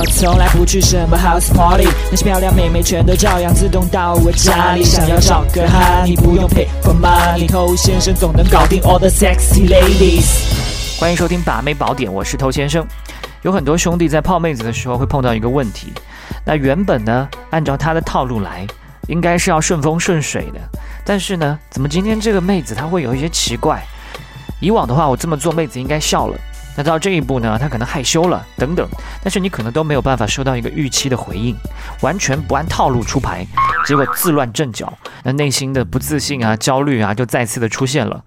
我从来不去什么 house party，那些漂亮妹妹全都照样自动到我家里。想要找个哈，你不用 pay for money，偷先生总能搞定 all the sexy ladies。欢迎收听把妹宝典，我是偷先生。有很多兄弟在泡妹子的时候会碰到一个问题，那原本呢，按照他的套路来，应该是要顺风顺水的，但是呢，怎么今天这个妹子她会有一些奇怪？以往的话，我这么做妹子应该笑了。那到这一步呢，他可能害羞了，等等，但是你可能都没有办法收到一个预期的回应，完全不按套路出牌，结果自乱阵脚，那内心的不自信啊、焦虑啊，就再次的出现了。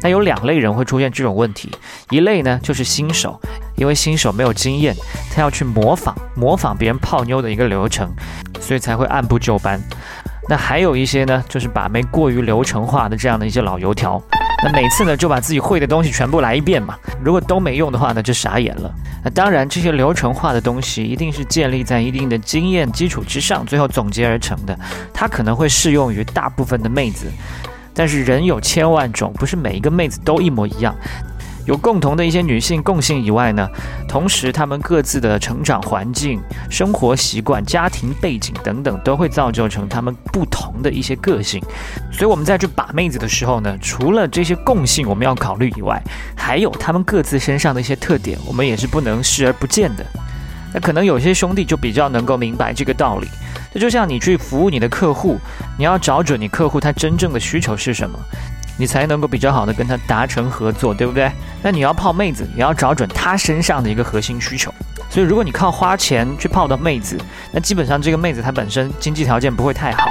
那有两类人会出现这种问题，一类呢就是新手，因为新手没有经验，他要去模仿模仿别人泡妞的一个流程，所以才会按部就班。那还有一些呢，就是把妹过于流程化的这样的一些老油条。那每次呢，就把自己会的东西全部来一遍嘛。如果都没用的话呢，就傻眼了。那当然，这些流程化的东西一定是建立在一定的经验基础之上，最后总结而成的。它可能会适用于大部分的妹子，但是人有千万种，不是每一个妹子都一模一样。有共同的一些女性共性以外呢，同时她们各自的成长环境、生活习惯、家庭背景等等，都会造就成她们不同的一些个性。所以我们在去把妹子的时候呢，除了这些共性我们要考虑以外，还有她们各自身上的一些特点，我们也是不能视而不见的。那可能有些兄弟就比较能够明白这个道理。这就像你去服务你的客户，你要找准你客户他真正的需求是什么。你才能够比较好的跟他达成合作，对不对？那你要泡妹子，你要找准他身上的一个核心需求。所以，如果你靠花钱去泡到妹子，那基本上这个妹子她本身经济条件不会太好。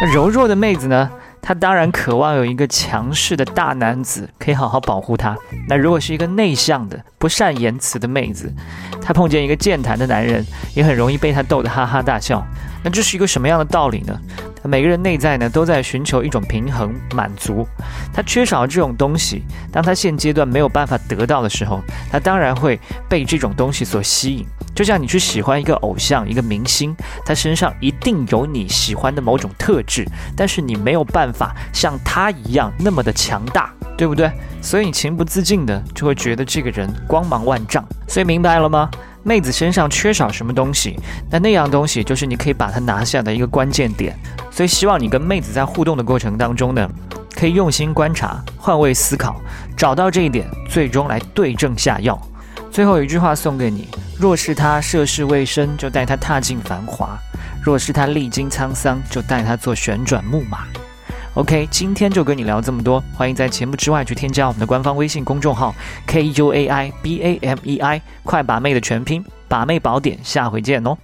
那柔弱的妹子呢？她当然渴望有一个强势的大男子可以好好保护她。那如果是一个内向的、不善言辞的妹子，她碰见一个健谈的男人，也很容易被他逗得哈哈大笑。那这是一个什么样的道理呢？每个人内在呢都在寻求一种平衡满足，他缺少这种东西，当他现阶段没有办法得到的时候，他当然会被这种东西所吸引。就像你去喜欢一个偶像、一个明星，他身上一定有你喜欢的某种特质，但是你没有办法像他一样那么的强大，对不对？所以你情不自禁的就会觉得这个人光芒万丈。所以明白了吗？妹子身上缺少什么东西，那那样东西就是你可以把它拿下的一个关键点。所以希望你跟妹子在互动的过程当中呢，可以用心观察、换位思考，找到这一点，最终来对症下药。最后一句话送给你：若是他涉世未深，就带他踏进繁华；若是他历经沧桑，就带他做旋转木马。OK，今天就跟你聊这么多，欢迎在节目之外去添加我们的官方微信公众号 K U A I B A M E I，快把妹的全拼，把妹宝典，下回见哦。